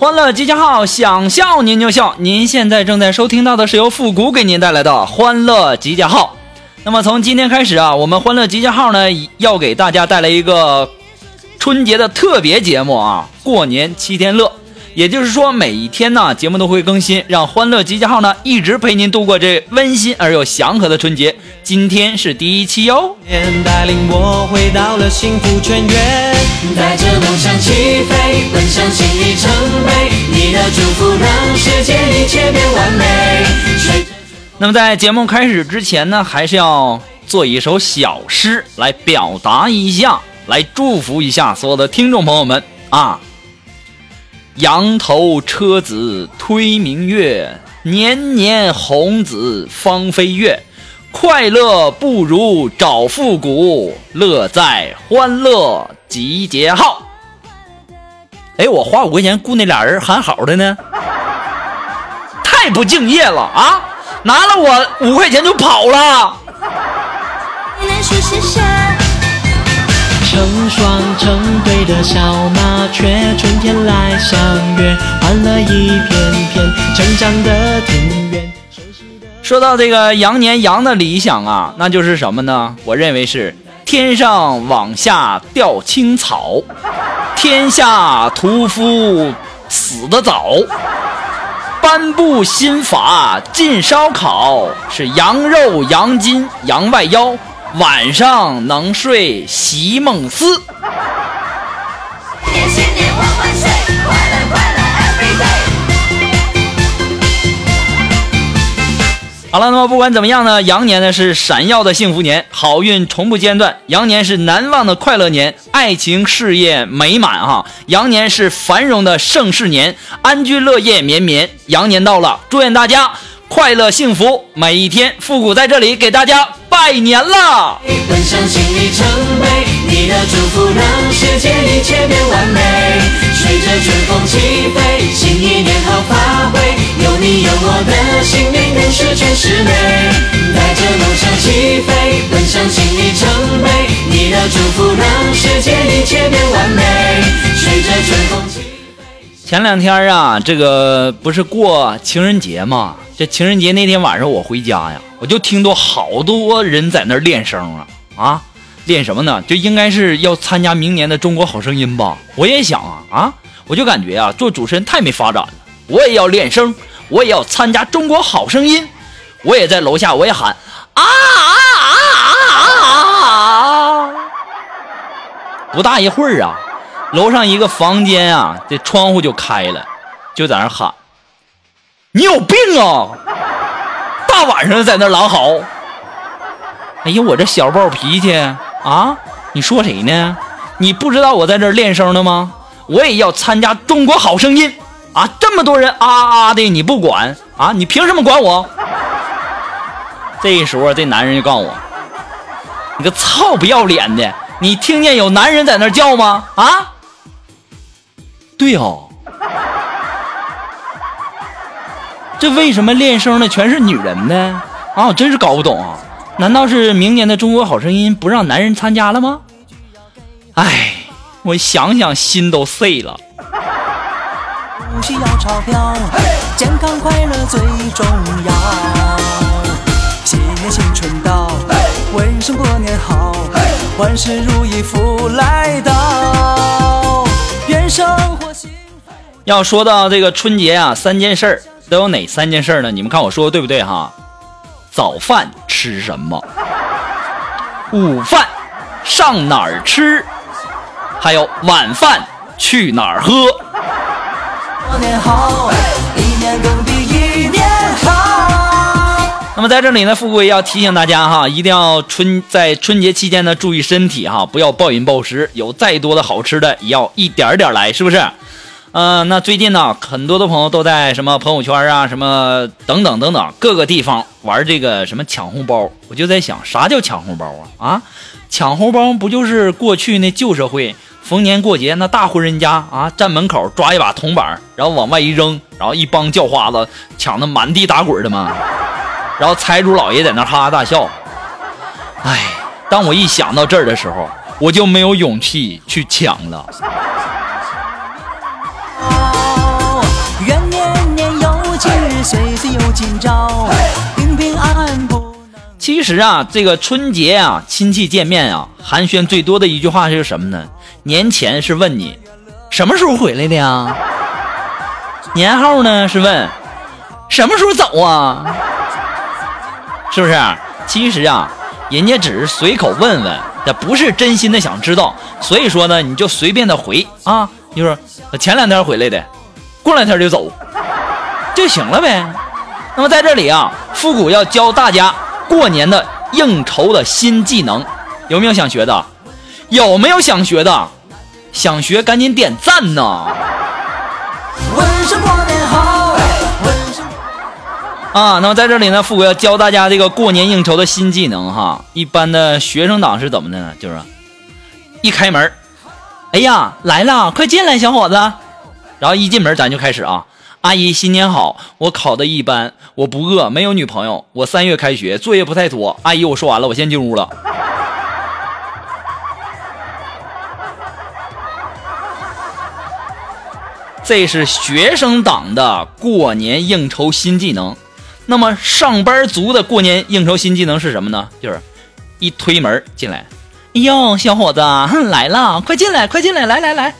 欢乐集结号，想笑您就笑。您现在正在收听到的是由复古给您带来的欢乐集结号。那么从今天开始啊，我们欢乐集结号呢要给大家带来一个春节的特别节目啊，过年七天乐。也就是说，每一天呢，节目都会更新，让欢乐集结号呢一直陪您度过这温馨而又祥和的春节。今天是第一期哟。年带领我回到了幸福泉源，带着梦想起飞，奔向新里程碑。你的祝福让世界一切变完美。那么在节目开始之前呢，还是要做一首小诗来表达一下，来祝福一下所有的听众朋友们啊。羊头车子推明月，年年红子芳菲月。快乐不如找复古，乐在欢乐集结号。哎，我花五块钱雇那俩人喊好的呢，太不敬业了啊！拿了我五块钱就跑了。来说谢谢。成双成对的小麻雀，春天来相约，欢乐一片片成长的庭院。说到这个羊年羊的理想啊，那就是什么呢？我认为是天上往下掉青草，天下屠夫死得早，颁布新法禁烧烤，是羊肉羊筋羊外腰，晚上能睡席梦思。好了，那么不管怎么样呢，羊年呢是闪耀的幸福年，好运从不间断；羊年是难忘的快乐年，爱情事业美满哈；羊年是繁荣的盛世年，安居乐业绵绵。羊年到了，祝愿大家快乐幸福每一天。复古在这里给大家拜年了。奔向新里程碑，你的祝福让世界一切变完美。随着春风起飞，新一年好发挥，有你有我的心灵更是全是美。带着梦想起飞，奔向新里程碑，你的祝福让世界一切变完美。随着春风起飞。前两天啊，这个不是过情人节吗？这情人节那天晚上我回家呀，我就听到好多人在那练声啊啊，练什么呢？就应该是要参加明年的中国好声音吧。我也想啊啊，我就感觉啊，做主持人太没发展了。我也要练声，我也要参加中国好声音。我也在楼下，我也喊啊啊啊啊啊！不大一会儿啊，楼上一个房间啊，这窗户就开了，就在那喊：“你有病啊！大晚上在那狼嚎！”哎呦，我这小暴脾气啊！你说谁呢？你不知道我在这练声呢吗？我也要参加中国好声音啊！这么多人啊啊的，你不管啊？你凭什么管我？这时候，这男人就告诉我：“你个操不要脸的！你听见有男人在那叫吗？啊？对哦，这为什么练声的全是女人呢？啊，我真是搞不懂啊！难道是明年的中国好声音不让男人参加了吗？哎，我想想心都碎了。不需要钞票，健康快乐最重要。新年新春到，问声过年好，万事如意福来到，愿生活幸福。要说到这个春节啊，三件事儿都有哪三件事儿呢？你们看我说的对不对哈？早饭吃什么？午饭上哪儿吃？还有晚饭去哪儿喝？那么在这里呢，富贵要提醒大家哈，一定要春在春节期间呢注意身体哈，不要暴饮暴食，有再多的好吃的也要一点点来，是不是？呃，那最近呢，很多的朋友都在什么朋友圈啊，什么等等等等各个地方玩这个什么抢红包，我就在想，啥叫抢红包啊？啊，抢红包不就是过去那旧社会，逢年过节那大户人家啊，站门口抓一把铜板，然后往外一扔，然后一帮叫花子抢的满地打滚的嘛？然后财主老爷在那哈哈大笑。哎，当我一想到这儿的时候，我就没有勇气去抢了。其实啊，这个春节啊，亲戚见面啊，寒暄最多的一句话是什么呢？年前是问你什么时候回来的呀？年后呢是问什么时候走啊？是不是？其实啊，人家只是随口问问，这不是真心的想知道。所以说呢，你就随便的回啊，就说前两天回来的，过两天就走，就行了呗。那么在这里啊，复古要教大家过年的应酬的新技能，有没有想学的？有没有想学的？想学赶紧点赞呐！啊，那么在这里呢，富哥要教大家这个过年应酬的新技能哈。一般的学生党是怎么的呢？就是一开门，哎呀来了，快进来，小伙子。然后一进门咱就开始啊，阿姨新年好，我考的一般，我不饿，没有女朋友，我三月开学，作业不太多。阿姨，我说完了，我先进屋了。这是学生党的过年应酬新技能。那么上班族的过年应酬新技能是什么呢？就是一推门进来，哎呦，小伙子来了，快进来，快进来，来来来。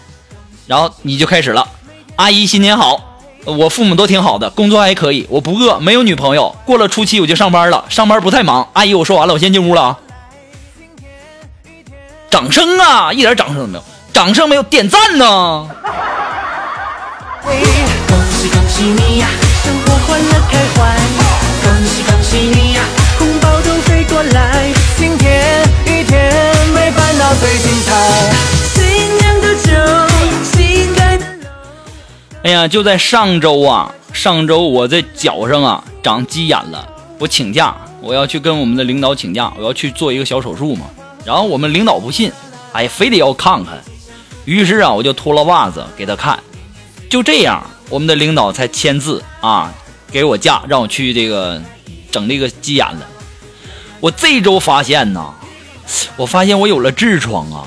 然后你就开始了，阿姨新年好，我父母都挺好的，工作还可以，我不饿，没有女朋友，过了初七我就上班了，上班不太忙。阿姨，我说完了，我先进屋了啊。掌声啊，一点掌声都没有，掌声没有，点赞呢。恭喜恭喜你呀，生活欢乐开怀，恭喜恭喜你呀，红包都飞过来，今天一天没烦恼最精彩。新酿的酒，新开的楼。哎呀，就在上周啊，上周我在脚上啊长鸡眼了，我请假，我要去跟我们的领导请假，我要去做一个小手术嘛。然后我们领导不信，哎，非得要看看。于是啊，我就脱了袜子给他看，就这样，我们的领导才签字啊，给我假，让我去这个整这个鸡眼了。我这周发现呐，我发现我有了痔疮啊。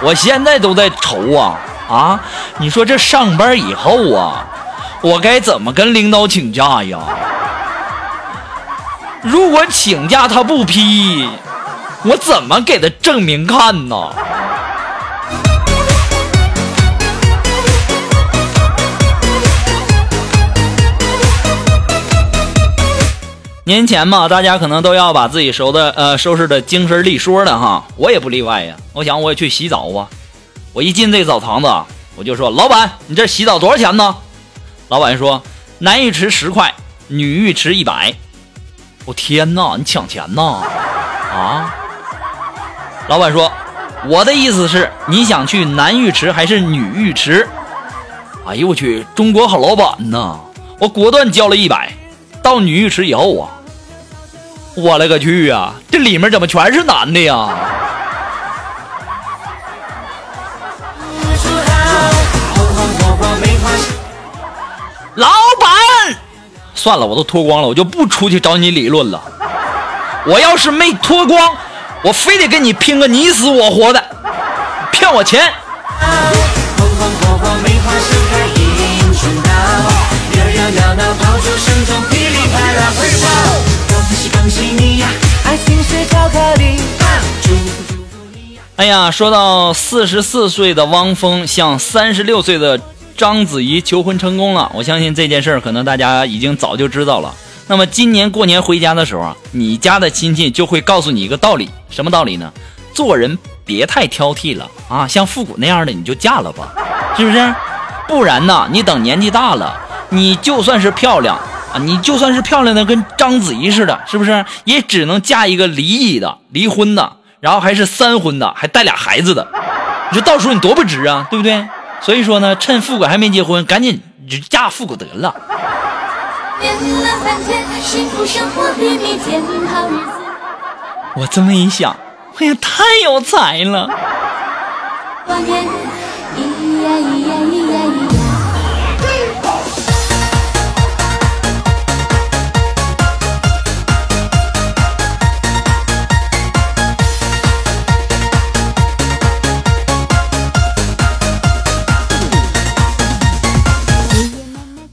我现在都在愁啊啊！你说这上班以后啊，我该怎么跟领导请假呀？如果请假他不批，我怎么给他证明看呢？年前嘛，大家可能都要把自己收的呃收拾的精神利索的哈，我也不例外呀。我想我也去洗澡啊。我一进这澡堂子，我就说：“老板，你这洗澡多少钱呢？”老板说：“男浴池十块，女浴池一百。”我天哪，你抢钱呐？啊！老板说：“我的意思是，你想去男浴池还是女浴池？”哎呦我去，中国好老板呐！我果断交了一百。到女浴池以后啊，我勒个去呀！这里面怎么全是男的呀？老板，算了，我都脱光了，我就不出去找你理论了。我要是没脱光，我非得跟你拼个你死我活的，骗我钱。恭喜你呀，爱情是巧克力。哎呀，说到四十四岁的汪峰向三十六岁的章子怡求婚成功了，我相信这件事儿可能大家已经早就知道了。那么今年过年回家的时候啊，你家的亲戚就会告诉你一个道理，什么道理呢？做人别太挑剔了啊，像复古那样的你就嫁了吧，是不是？不然呢，你等年纪大了，你就算是漂亮啊，你就算是漂亮的跟章子怡似的，是不是？也只能嫁一个离异的、离婚的，然后还是三婚的，还带俩孩子的。你说到时候你多不值啊，对不对？所以说呢，趁富贵还没结婚，赶紧就嫁富贵得了。我这么一想，哎呀，太有才了。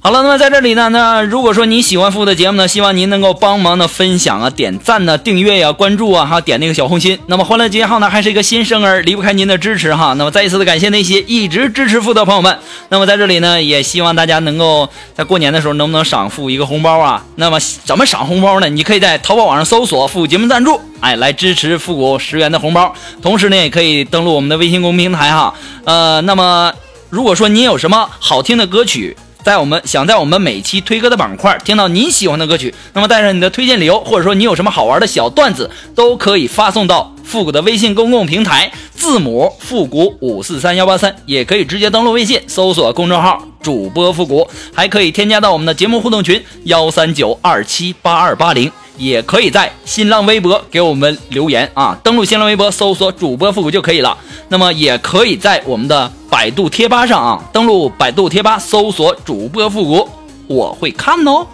好了，那么在这里呢，那如果说你喜欢复古的节目呢，希望您能够帮忙的分享啊、点赞呢、订阅呀、关注啊，还有点那个小红心。那么欢乐集结号呢，还是一个新生儿，离不开您的支持哈。那么再一次的感谢那些一直支持复的朋友们。那么在这里呢，也希望大家能够在过年的时候能不能赏复一个红包啊？那么怎么赏红包呢？你可以在淘宝网上搜索“复古节目赞助”，哎，来支持复古十元的红包。同时呢，也可以登录我们的微信公众平台哈。呃，那么如果说您有什么好听的歌曲，在我们想在我们每期推歌的板块听到你喜欢的歌曲，那么带上你的推荐理由，或者说你有什么好玩的小段子，都可以发送到复古的微信公共平台，字母复古五四三幺八三，也可以直接登录微信搜索公众号主播复古，还可以添加到我们的节目互动群幺三九二七八二八零。也可以在新浪微博给我们留言啊，登录新浪微博搜索主播复古就可以了。那么也可以在我们的百度贴吧上啊，登录百度贴吧搜索主播复古，我会看哦。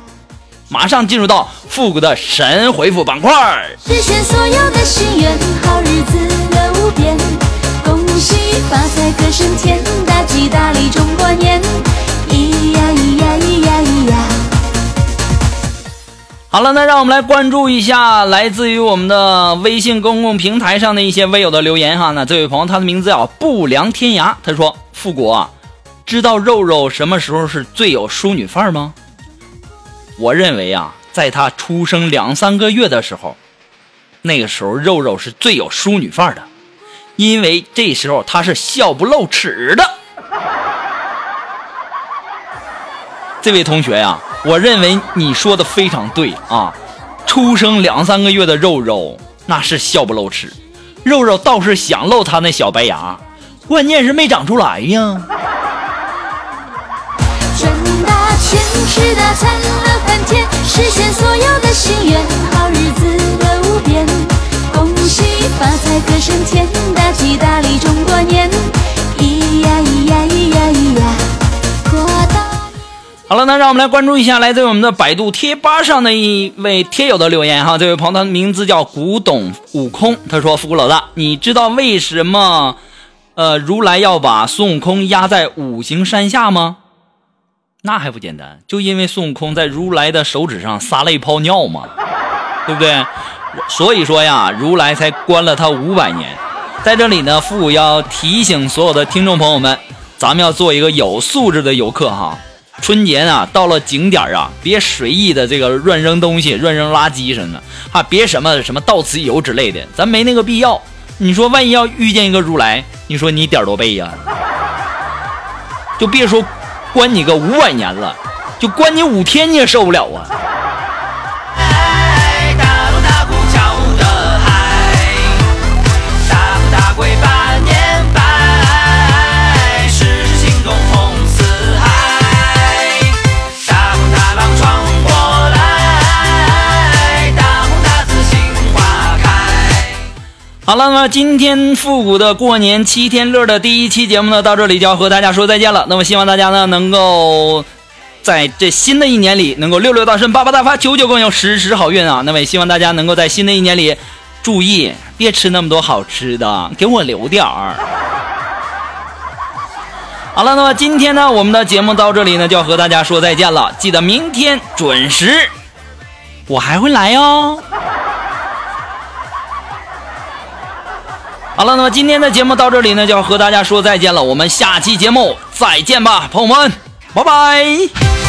马上进入到复古的神回复板块。实现所有的心愿，好日子乐无边，恭喜发财歌声甜，大吉大利中国年，咿呀咿呀好了，那让我们来关注一下来自于我们的微信公共平台上的一些微友的留言哈。那这位朋友他的名字叫不良天涯，他说：“复古啊，知道肉肉什么时候是最有淑女范儿吗？我认为啊，在他出生两三个月的时候，那个时候肉肉是最有淑女范儿的，因为这时候他是笑不露齿的。”这位同学呀、我认为你说的非常对啊。出生两三个月的肉肉那是笑不露齿，肉肉倒是想露他那小白牙，关键是没长出来呀。赚大钱，吃大餐，乐翻天，实现所有的心愿，好日子乐无边。恭喜发财，歌声甜，大吉大利中国年，好了，那让我们来关注一下来自我们的百度贴吧上的一位贴友的留言哈。这位朋友他的名字叫古董悟空，他说：“福古老大，你知道为什么呃如来要把孙悟空压在五行山下吗？那还不简单，就因为孙悟空在如来的手指上撒了一泡尿嘛，对不对？所以说呀，如来才关了他五百年。在这里呢，复古要提醒所有的听众朋友们，咱们要做一个有素质的游客哈。春节啊，到了景点啊，别随意的这个乱扔东西、乱扔垃圾什么的，哈，别什么什么到此一游之类的，咱没那个必要。你说万一要遇见一个如来，你说你点儿多背呀？就别说关你个五百年了，就关你五天你也受不了啊！好了，那么今天复古的过年七天乐的第一期节目呢，到这里就要和大家说再见了。那么希望大家呢能够在这新的一年里能够六六大顺、八八大发、九九更有、时时好运啊！那么也希望大家能够在新的一年里注意，别吃那么多好吃的，给我留点儿。好了，那么今天呢，我们的节目到这里呢，就要和大家说再见了。记得明天准时，我还会来哦。好了，那么今天的节目到这里呢，就要和大家说再见了。我们下期节目再见吧，朋友们，拜拜。